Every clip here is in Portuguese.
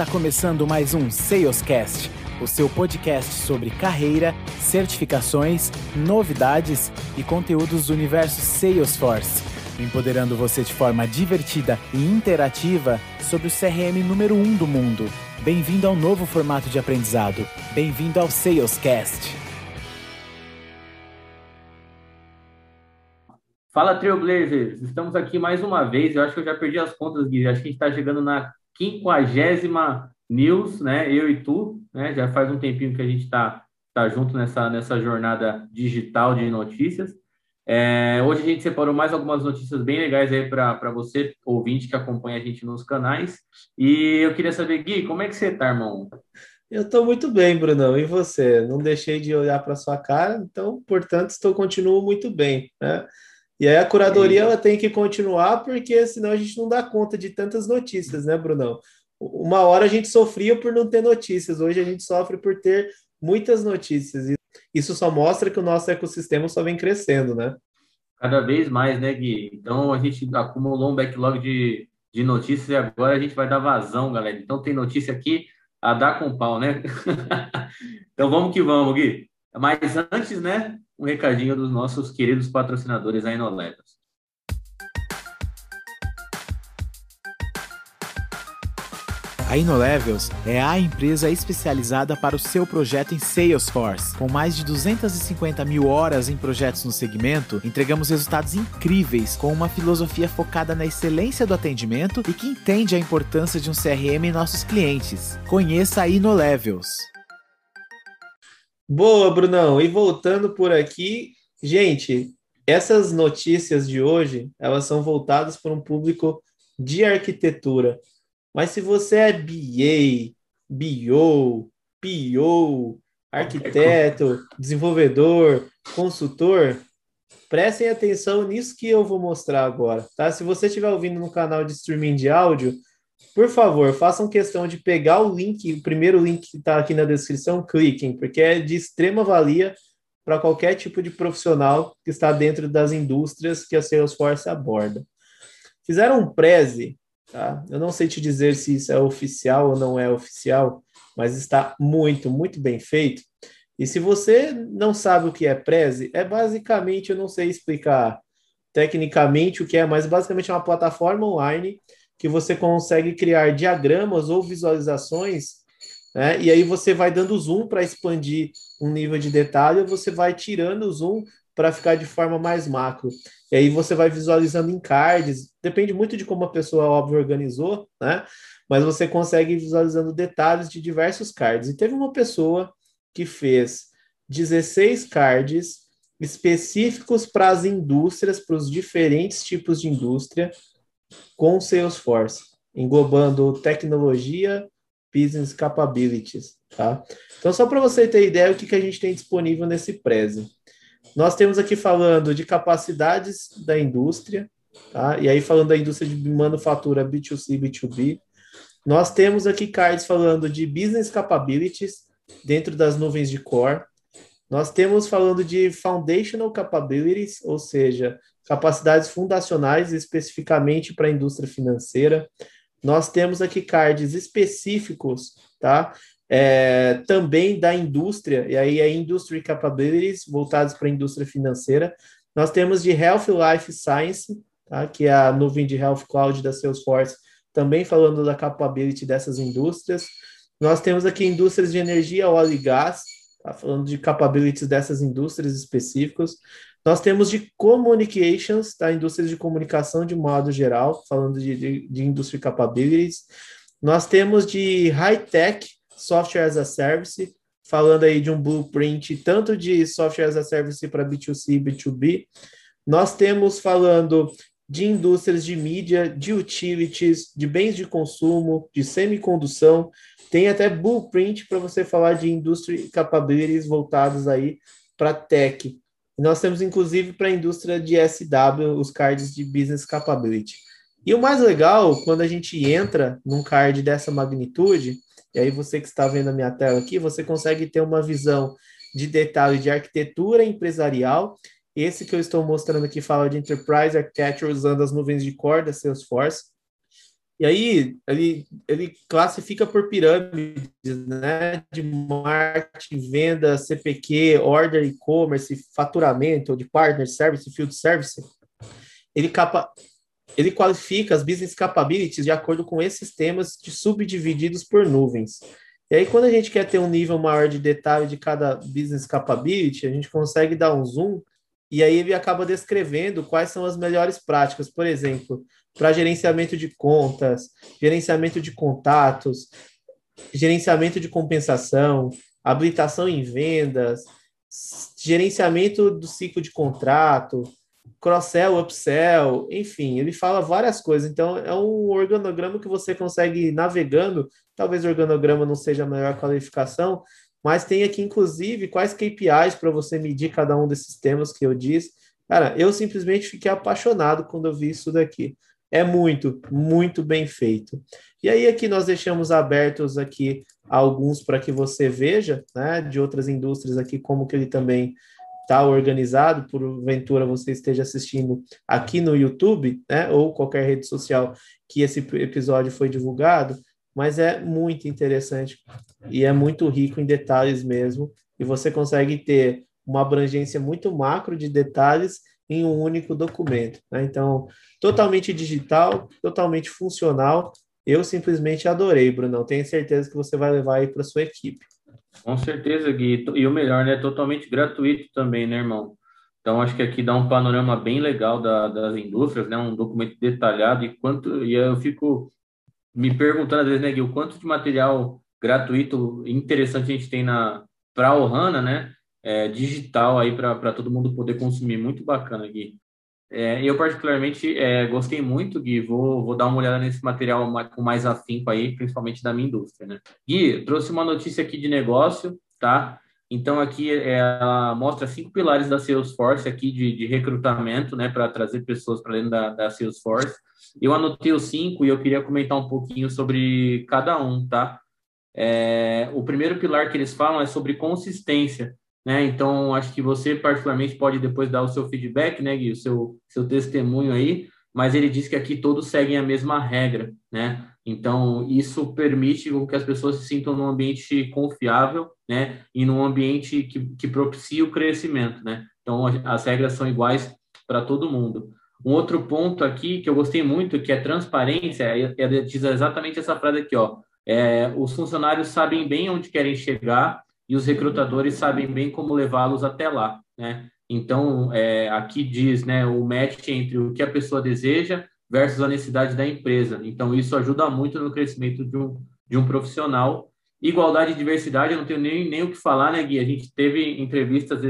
Está começando mais um Salescast, o seu podcast sobre carreira, certificações, novidades e conteúdos do universo Salesforce, empoderando você de forma divertida e interativa sobre o CRM número 1 um do mundo. Bem-vindo ao novo formato de aprendizado. Bem-vindo ao Salescast. Fala Trailblazers, estamos aqui mais uma vez. Eu acho que eu já perdi as contas, Gui. Acho que a gente está chegando na quinquagésima news, né? Eu e tu, né? Já faz um tempinho que a gente está tá junto nessa, nessa jornada digital de notícias. É, hoje a gente separou mais algumas notícias bem legais aí para você, ouvinte, que acompanha a gente nos canais. E eu queria saber, Gui, como é que você tá, irmão? Eu estou muito bem, Brunão. E você? Não deixei de olhar para sua cara, então, portanto, estou continuo muito bem, né? E aí a curadoria ela tem que continuar, porque senão a gente não dá conta de tantas notícias, né, Brunão? Uma hora a gente sofria por não ter notícias, hoje a gente sofre por ter muitas notícias. E isso só mostra que o nosso ecossistema só vem crescendo, né? Cada vez mais, né, Gui? Então a gente acumulou um backlog de, de notícias e agora a gente vai dar vazão, galera. Então tem notícia aqui a dar com pau, né? então vamos que vamos, Gui. Mas antes, né, um recadinho dos nossos queridos patrocinadores aí no. A InnoLevels é a empresa especializada para o seu projeto em Salesforce. Com mais de 250 mil horas em projetos no segmento, entregamos resultados incríveis com uma filosofia focada na excelência do atendimento e que entende a importância de um CRM em nossos clientes. Conheça a InnoLevels. Boa, Brunão. E voltando por aqui, gente, essas notícias de hoje, elas são voltadas para um público de arquitetura. Mas se você é BA, BO, PO, arquiteto, desenvolvedor, consultor, prestem atenção nisso que eu vou mostrar agora, tá? Se você estiver ouvindo no canal de streaming de áudio, por favor, façam questão de pegar o link, o primeiro link que está aqui na descrição, cliquem, porque é de extrema valia para qualquer tipo de profissional que está dentro das indústrias que a Salesforce aborda. Fizeram um preze, tá? Eu não sei te dizer se isso é oficial ou não é oficial, mas está muito, muito bem feito. E se você não sabe o que é preze, é basicamente, eu não sei explicar tecnicamente o que é, mas basicamente é uma plataforma online que você consegue criar diagramas ou visualizações, né? E aí você vai dando zoom para expandir um nível de detalhe, ou você vai tirando o zoom para ficar de forma mais macro. E aí você vai visualizando em cards, depende muito de como a pessoa, óbvio, organizou, né? Mas você consegue visualizando detalhes de diversos cards. E teve uma pessoa que fez 16 cards específicos para as indústrias, para os diferentes tipos de indústria, com Salesforce, englobando tecnologia, business capabilities, tá? Então, só para você ter ideia o que, que a gente tem disponível nesse Prezi. Nós temos aqui falando de capacidades da indústria, tá? E aí falando da indústria de manufatura B2C, B2B. Nós temos aqui cards falando de business capabilities dentro das nuvens de core. Nós temos falando de foundational capabilities, ou seja, capacidades fundacionais especificamente para a indústria financeira. Nós temos aqui cards específicos, tá? É, também da indústria, e aí é Industry Capabilities, voltados para a indústria financeira. Nós temos de Health Life Science, tá? que é a nuvem de Health Cloud da Salesforce, também falando da capability dessas indústrias. Nós temos aqui indústrias de energia, óleo e gás, tá? falando de capabilities dessas indústrias específicas. Nós temos de communications, tá? Indústrias de comunicação de modo geral, falando de, de, de industry capabilities. Nós temos de high-tech, software as a service, falando aí de um blueprint tanto de software as a service para B2C e B2B. Nós temos falando de indústrias de mídia, de utilities, de bens de consumo, de semicondução. Tem até blueprint para você falar de industry capabilities voltados aí para tech. Nós temos, inclusive, para a indústria de SW, os cards de Business Capability. E o mais legal, quando a gente entra num card dessa magnitude, e aí você que está vendo a minha tela aqui, você consegue ter uma visão de detalhe de arquitetura empresarial. Esse que eu estou mostrando aqui fala de Enterprise Architecture usando as nuvens de core da Salesforce. E aí ele, ele classifica por pirâmides, né? De marketing, venda, CPQ, order, e-commerce, faturamento, de partner service, field service. Ele, capa, ele qualifica as business capabilities de acordo com esses temas de subdivididos por nuvens. E aí, quando a gente quer ter um nível maior de detalhe de cada business capability, a gente consegue dar um zoom e aí ele acaba descrevendo quais são as melhores práticas. Por exemplo, para gerenciamento de contas, gerenciamento de contatos, gerenciamento de compensação, habilitação em vendas, gerenciamento do ciclo de contrato, cross-sell, upsell, enfim, ele fala várias coisas. Então, é um organograma que você consegue ir navegando. Talvez o organograma não seja a melhor qualificação, mas tem aqui, inclusive, quais KPIs para você medir cada um desses temas que eu disse. Cara, eu simplesmente fiquei apaixonado quando eu vi isso daqui. É muito, muito bem feito. E aí aqui nós deixamos abertos aqui alguns para que você veja, né, de outras indústrias aqui como que ele também está organizado, porventura você esteja assistindo aqui no YouTube, né, ou qualquer rede social que esse episódio foi divulgado, mas é muito interessante e é muito rico em detalhes mesmo, e você consegue ter uma abrangência muito macro de detalhes em um único documento. Né? Então, totalmente digital, totalmente funcional. Eu simplesmente adorei, Bruno. Tenho certeza que você vai levar aí para sua equipe. Com certeza, Gui. E o melhor, né? Totalmente gratuito também, né, irmão? Então, acho que aqui dá um panorama bem legal da, das indústrias, né? Um documento detalhado e quanto. E eu fico me perguntando às vezes, né, Gui, o quanto de material gratuito interessante a gente tem na para o HANA, né? é, digital aí para todo mundo poder consumir. Muito bacana, Gui. É, eu, particularmente, é, gostei muito, Gui. Vou, vou dar uma olhada nesse material com mais afinco aí, principalmente da minha indústria, né? Gui, trouxe uma notícia aqui de negócio, tá? Então, aqui é, ela mostra cinco pilares da Salesforce aqui de, de recrutamento, né, para trazer pessoas para dentro da, da Salesforce. Eu anotei os cinco e eu queria comentar um pouquinho sobre cada um, tá? É, o primeiro pilar que eles falam é sobre consistência. Né? Então, acho que você, particularmente, pode depois dar o seu feedback, né, Gui, o seu, seu testemunho aí, mas ele diz que aqui todos seguem a mesma regra, né? Então, isso permite que as pessoas se sintam num ambiente confiável, né? E num ambiente que, que propicia o crescimento, né? Então, as regras são iguais para todo mundo. Um outro ponto aqui que eu gostei muito, que é transparência, é, é, diz exatamente essa frase aqui, ó. É, os funcionários sabem bem onde querem chegar e os recrutadores sabem bem como levá-los até lá, né? Então, é, aqui diz, né, o match entre o que a pessoa deseja versus a necessidade da empresa. Então, isso ajuda muito no crescimento de um, de um profissional. Igualdade e diversidade, eu não tenho nem, nem o que falar, né, Gui? A gente teve entrevistas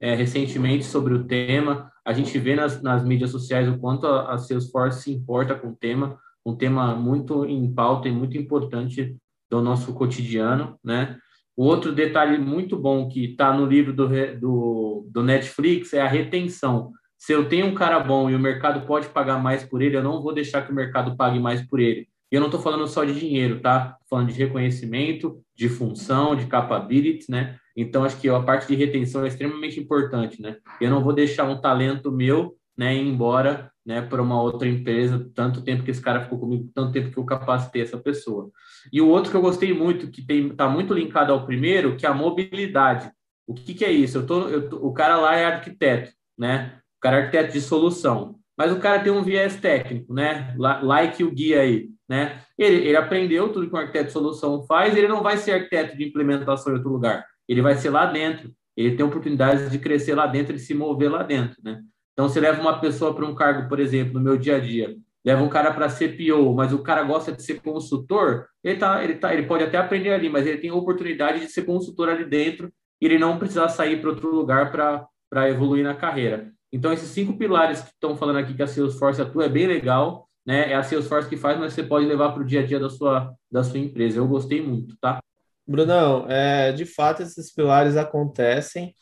é, recentemente sobre o tema, a gente vê nas, nas mídias sociais o quanto a, a Salesforce se importa com o tema, um tema muito em pauta e muito importante do nosso cotidiano, né? O outro detalhe muito bom que está no livro do, do, do, Netflix é a retenção. Se eu tenho um cara bom e o mercado pode pagar mais por ele, eu não vou deixar que o mercado pague mais por ele. E eu não estou falando só de dinheiro, tá? Tô falando de reconhecimento, de função, de capabilities, né? Então, acho que a parte de retenção é extremamente importante, né? Eu não vou deixar um talento meu né, ir embora né, para uma outra empresa, tanto tempo que esse cara ficou comigo, tanto tempo que eu capacitei essa pessoa. E o outro que eu gostei muito, que está muito linkado ao primeiro, que é a mobilidade. O que, que é isso? Eu tô, eu tô, o cara lá é arquiteto, né? O cara é arquiteto de solução. Mas o cara tem um viés técnico, né? Like o guia aí, né? Ele, ele aprendeu tudo que um arquiteto de solução faz, ele não vai ser arquiteto de implementação em outro lugar. Ele vai ser lá dentro. Ele tem oportunidades de crescer lá dentro e se mover lá dentro, né? Então, você leva uma pessoa para um cargo, por exemplo, no meu dia a dia, leva um cara para ser PO, mas o cara gosta de ser consultor, ele, tá, ele, tá, ele pode até aprender ali, mas ele tem oportunidade de ser consultor ali dentro e ele não precisar sair para outro lugar para evoluir na carreira. Então, esses cinco pilares que estão falando aqui que a Salesforce atua é bem legal, né? É a Salesforce que faz, mas você pode levar para o dia a dia da sua, da sua empresa. Eu gostei muito, tá? Brunão, é, de fato, esses pilares acontecem.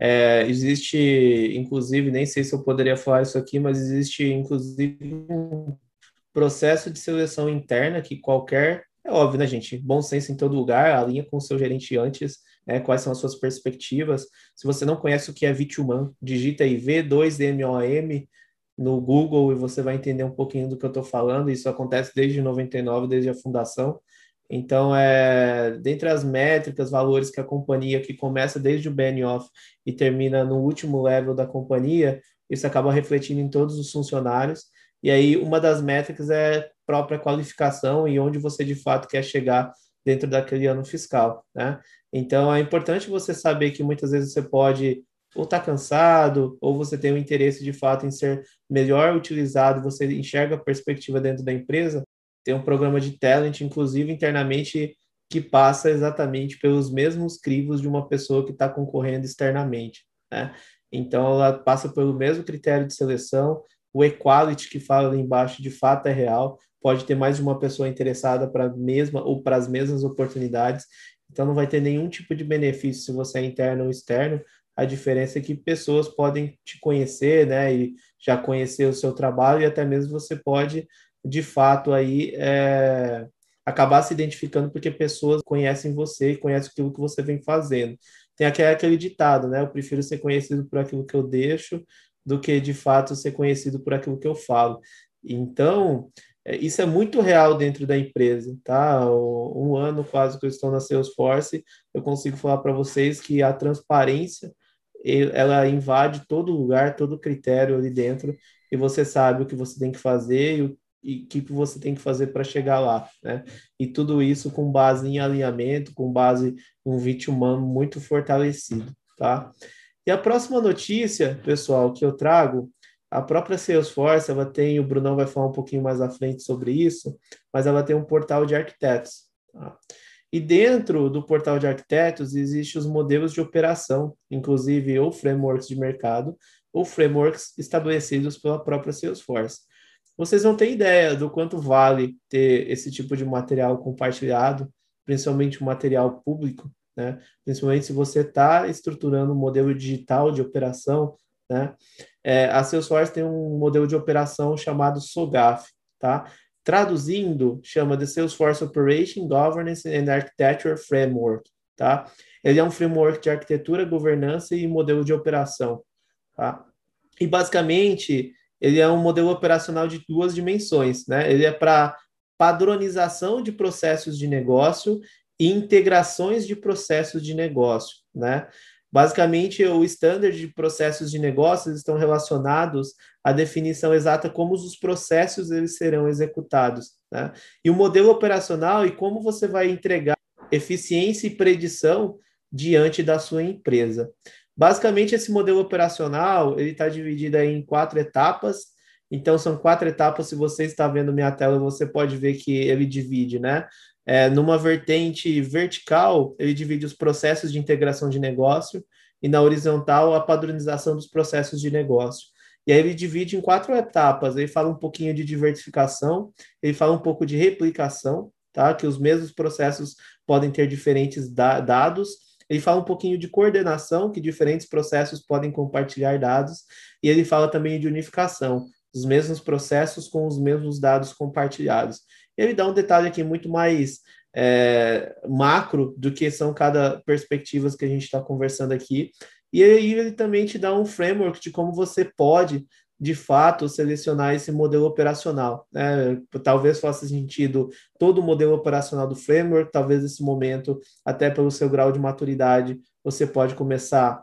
É, existe, inclusive, nem sei se eu poderia falar isso aqui, mas existe, inclusive, um processo de seleção interna que qualquer, é óbvio, né, gente? Bom senso em todo lugar, alinha com o seu gerente antes, né, quais são as suas perspectivas. Se você não conhece o que é VTUMAN, digita aí V2MOM, no Google e você vai entender um pouquinho do que eu estou falando. Isso acontece desde 99, desde a fundação. Então, é, dentre as métricas, valores que a companhia, que começa desde o BNOff e termina no último level da companhia, isso acaba refletindo em todos os funcionários. E aí, uma das métricas é própria qualificação e onde você de fato quer chegar dentro daquele ano fiscal, né? Então, é importante você saber que muitas vezes você pode ou estar tá cansado, ou você tem um interesse de fato em ser melhor utilizado, você enxerga a perspectiva dentro da empresa, tem um programa de talent, inclusive internamente, que passa exatamente pelos mesmos crivos de uma pessoa que está concorrendo externamente. Né? Então, ela passa pelo mesmo critério de seleção, o equality que fala ali embaixo de fato é real, pode ter mais de uma pessoa interessada para a mesma ou para as mesmas oportunidades, então não vai ter nenhum tipo de benefício se você é interno ou externo, a diferença é que pessoas podem te conhecer, né, e já conhecer o seu trabalho e até mesmo você pode de fato aí é, acabar se identificando porque pessoas conhecem você e conhecem aquilo que você vem fazendo. Tem aquele, aquele ditado, né? Eu prefiro ser conhecido por aquilo que eu deixo do que de fato ser conhecido por aquilo que eu falo. Então, isso é muito real dentro da empresa, tá? Um ano quase que eu estou na Salesforce, eu consigo falar para vocês que a transparência ela invade todo lugar, todo critério ali dentro, e você sabe o que você tem que fazer e o e que você tem que fazer para chegar lá, né? E tudo isso com base em alinhamento, com base em um vídeo humano muito fortalecido, tá? E a próxima notícia, pessoal, que eu trago, a própria Salesforce, ela tem, o Brunão vai falar um pouquinho mais à frente sobre isso, mas ela tem um portal de arquitetos, tá? E dentro do portal de arquitetos existem os modelos de operação, inclusive ou frameworks de mercado, ou frameworks estabelecidos pela própria Salesforce vocês não têm ideia do quanto vale ter esse tipo de material compartilhado, principalmente o material público, né? Principalmente se você está estruturando um modelo digital de operação, né? É, a Salesforce tem um modelo de operação chamado SOGAF, tá? Traduzindo, chama de Salesforce Operation, Governance and Architecture Framework, tá? Ele é um framework de arquitetura, governança e modelo de operação, tá? E basicamente ele é um modelo operacional de duas dimensões, né? Ele é para padronização de processos de negócio e integrações de processos de negócio, né? Basicamente, o standard de processos de negócios estão relacionados à definição exata como os processos eles serão executados, né? E o modelo operacional e como você vai entregar eficiência e predição diante da sua empresa. Basicamente, esse modelo operacional ele está dividido em quatro etapas. Então, são quatro etapas. Se você está vendo minha tela, você pode ver que ele divide, né? É, numa vertente vertical, ele divide os processos de integração de negócio, e na horizontal, a padronização dos processos de negócio. E aí ele divide em quatro etapas. Ele fala um pouquinho de diversificação, ele fala um pouco de replicação, tá? Que os mesmos processos podem ter diferentes da dados ele fala um pouquinho de coordenação, que diferentes processos podem compartilhar dados, e ele fala também de unificação, os mesmos processos com os mesmos dados compartilhados. Ele dá um detalhe aqui muito mais é, macro do que são cada perspectivas que a gente está conversando aqui. E aí ele também te dá um framework de como você pode de fato selecionar esse modelo operacional. Né? Talvez faça sentido todo o modelo operacional do framework, talvez nesse momento, até pelo seu grau de maturidade, você pode começar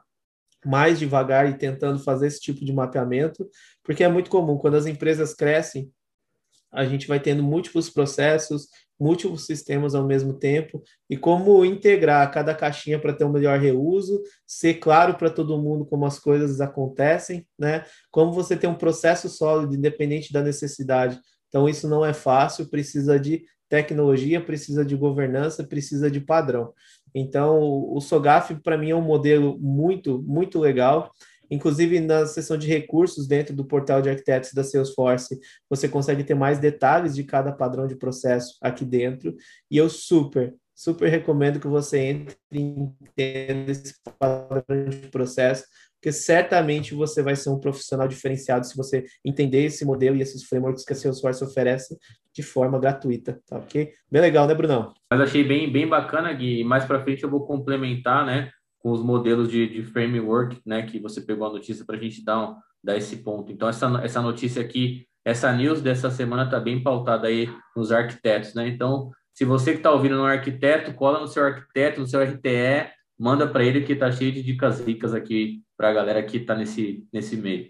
mais devagar e tentando fazer esse tipo de mapeamento, porque é muito comum quando as empresas crescem, a gente vai tendo múltiplos processos, múltiplos sistemas ao mesmo tempo e como integrar cada caixinha para ter um melhor reuso, ser claro para todo mundo como as coisas acontecem, né? Como você ter um processo sólido, independente da necessidade. Então, isso não é fácil, precisa de tecnologia, precisa de governança, precisa de padrão. Então, o SOGAF, para mim, é um modelo muito, muito legal. Inclusive, na seção de recursos dentro do portal de arquitetos da Salesforce, você consegue ter mais detalhes de cada padrão de processo aqui dentro. E eu super, super recomendo que você entre e entenda esse padrão de processo, porque certamente você vai ser um profissional diferenciado se você entender esse modelo e esses frameworks que a Salesforce oferece de forma gratuita, tá ok? Bem legal, né, Brunão? Mas achei bem, bem bacana, Gui. Mais para frente eu vou complementar, né? Com os modelos de, de framework, né, que você pegou a notícia para a gente dar um, dar esse ponto. Então, essa, essa notícia aqui, essa news dessa semana está bem pautada aí nos arquitetos, né? Então, se você que está ouvindo no arquiteto, cola no seu arquiteto, no seu RTE, manda para ele que está cheio de dicas ricas aqui para a galera que está nesse, nesse meio.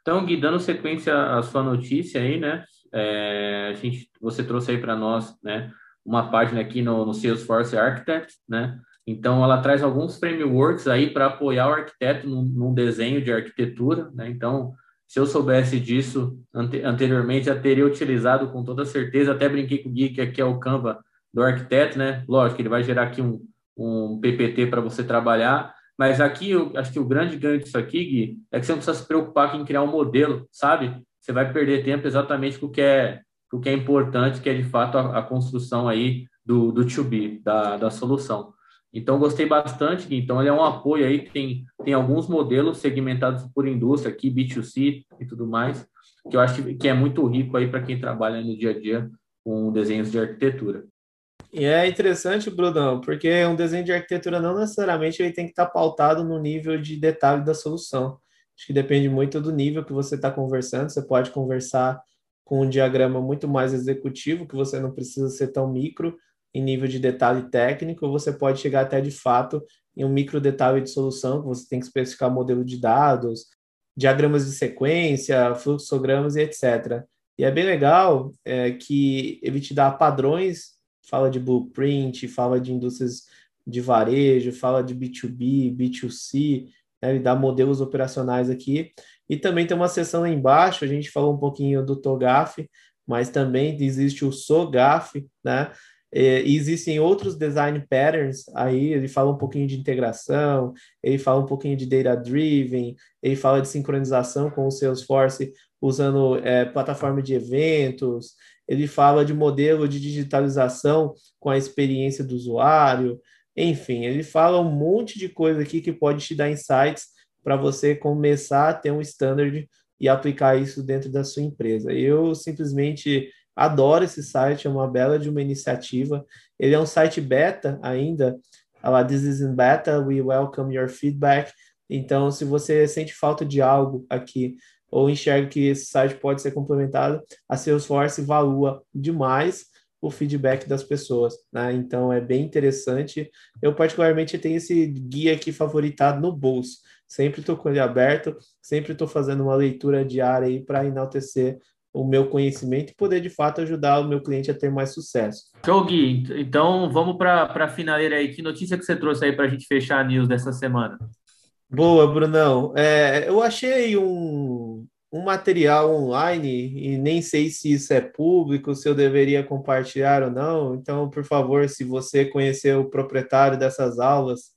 Então, Gui, dando sequência à sua notícia aí, né? É, a gente, você trouxe aí para nós, né? Uma página aqui no, no Salesforce Architect, né? Então, ela traz alguns frameworks aí para apoiar o arquiteto num, num, desenho de arquitetura, né? Então, se eu soubesse disso ante, anteriormente, já teria utilizado com toda certeza. Até brinquei com o Gui, que aqui é o Canva do arquiteto, né? Lógico, ele vai gerar aqui um, um PPT para você trabalhar, mas aqui, eu acho que o grande ganho disso aqui, Gui, é que você não precisa se preocupar em criar um modelo, sabe? Você vai perder tempo exatamente com o que é, com o que é importante, que é de fato a, a construção aí do, do to be, da, da solução. Então, gostei bastante. Então, ele é um apoio aí, tem, tem alguns modelos segmentados por indústria aqui, B2C e tudo mais, que eu acho que é muito rico aí para quem trabalha no dia a dia com desenhos de arquitetura. E é interessante, Brunão, porque um desenho de arquitetura não necessariamente ele tem que estar pautado no nível de detalhe da solução. Acho que depende muito do nível que você está conversando. Você pode conversar com um diagrama muito mais executivo, que você não precisa ser tão micro, em nível de detalhe técnico, você pode chegar até de fato em um micro detalhe de solução, que você tem que especificar modelo de dados, diagramas de sequência, fluxogramas e etc. E é bem legal é, que ele te dá padrões, fala de blueprint, fala de indústrias de varejo, fala de B2B, B2C, né, ele dá modelos operacionais aqui. E também tem uma seção lá embaixo, a gente falou um pouquinho do TOGAF, mas também existe o SOGAF, né? É, e existem outros design patterns aí, ele fala um pouquinho de integração, ele fala um pouquinho de data driven, ele fala de sincronização com o Salesforce usando é, plataforma de eventos, ele fala de modelo de digitalização com a experiência do usuário, enfim, ele fala um monte de coisa aqui que pode te dar insights para você começar a ter um standard e aplicar isso dentro da sua empresa. Eu simplesmente Adoro esse site, é uma bela de uma iniciativa. Ele é um site beta ainda. Lá, This is in beta, we welcome your feedback. Então, se você sente falta de algo aqui ou enxerga que esse site pode ser complementado, a Salesforce valua demais o feedback das pessoas, né? Então é bem interessante. Eu particularmente tenho esse guia aqui favoritado no bolso. Sempre estou com ele aberto, sempre estou fazendo uma leitura diária aí para enaltecer o meu conhecimento e poder de fato ajudar o meu cliente a ter mais sucesso. Show, Gui. Então vamos para a finaleira aí. Que notícia que você trouxe aí para a gente fechar a news dessa semana? Boa, Brunão. É, eu achei um, um material online e nem sei se isso é público, se eu deveria compartilhar ou não. Então, por favor, se você conhecer o proprietário dessas aulas,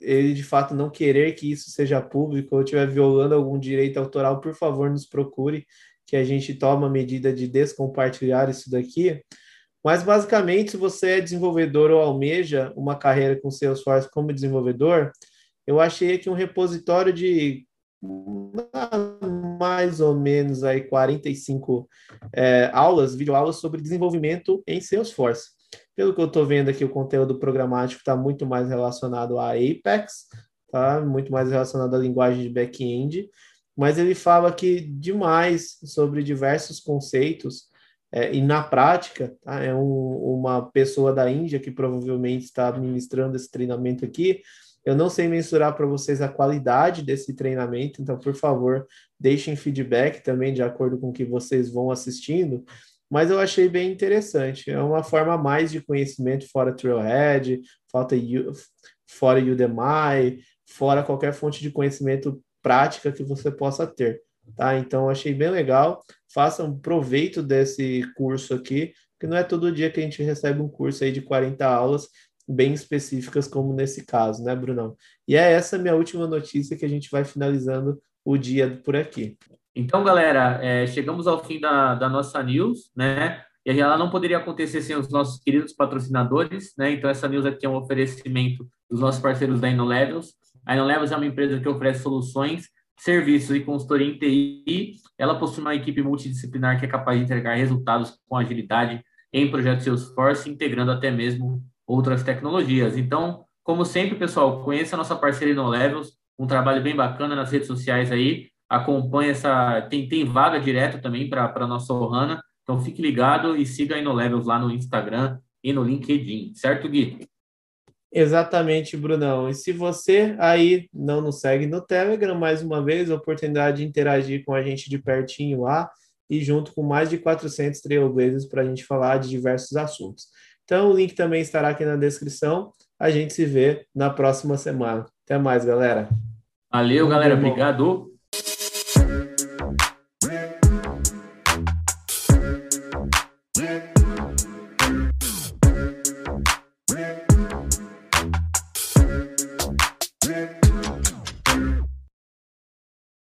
ele de fato não querer que isso seja público ou estiver violando algum direito autoral, por favor, nos procure que a gente toma a medida de descompartilhar isso daqui. Mas basicamente, se você é desenvolvedor ou almeja uma carreira com Salesforce como desenvolvedor, eu achei aqui um repositório de mais ou menos aí 45 é, aulas, videoaulas sobre desenvolvimento em Salesforce. Pelo que eu estou vendo aqui, o conteúdo programático está muito mais relacionado a Apex, tá? muito mais relacionado à linguagem de back-end, mas ele fala aqui demais sobre diversos conceitos é, e na prática tá? é um, uma pessoa da Índia que provavelmente está administrando esse treinamento aqui. Eu não sei mensurar para vocês a qualidade desse treinamento, então por favor deixem feedback também de acordo com o que vocês vão assistindo. Mas eu achei bem interessante. É uma forma mais de conhecimento fora Trailhead, fora Udemy, fora qualquer fonte de conhecimento prática que você possa ter, tá? Então, achei bem legal. Façam proveito desse curso aqui, que não é todo dia que a gente recebe um curso aí de 40 aulas bem específicas, como nesse caso, né, Brunão? E é essa minha última notícia que a gente vai finalizando o dia por aqui. Então, galera, é, chegamos ao fim da, da nossa news, né? E ela não poderia acontecer sem os nossos queridos patrocinadores, né? Então, essa news aqui é um oferecimento dos nossos parceiros da InnoLevels. A InnoLevels é uma empresa que oferece soluções, serviços e consultoria em TI. Ela possui uma equipe multidisciplinar que é capaz de entregar resultados com agilidade em projetos Salesforce, integrando até mesmo outras tecnologias. Então, como sempre, pessoal, conheça a nossa parceira InnoLevels, um trabalho bem bacana nas redes sociais aí. acompanha essa. Tem, tem vaga direto também para a nossa Ohana. Então fique ligado e siga aí no Levels lá no Instagram e no LinkedIn, certo, Gui? Exatamente, Brunão. E se você aí não nos segue no Telegram, mais uma vez, a oportunidade de interagir com a gente de pertinho lá e junto com mais de 400 trailblazers para a gente falar de diversos assuntos. Então, o link também estará aqui na descrição. A gente se vê na próxima semana. Até mais, galera. Valeu, galera. Obrigado.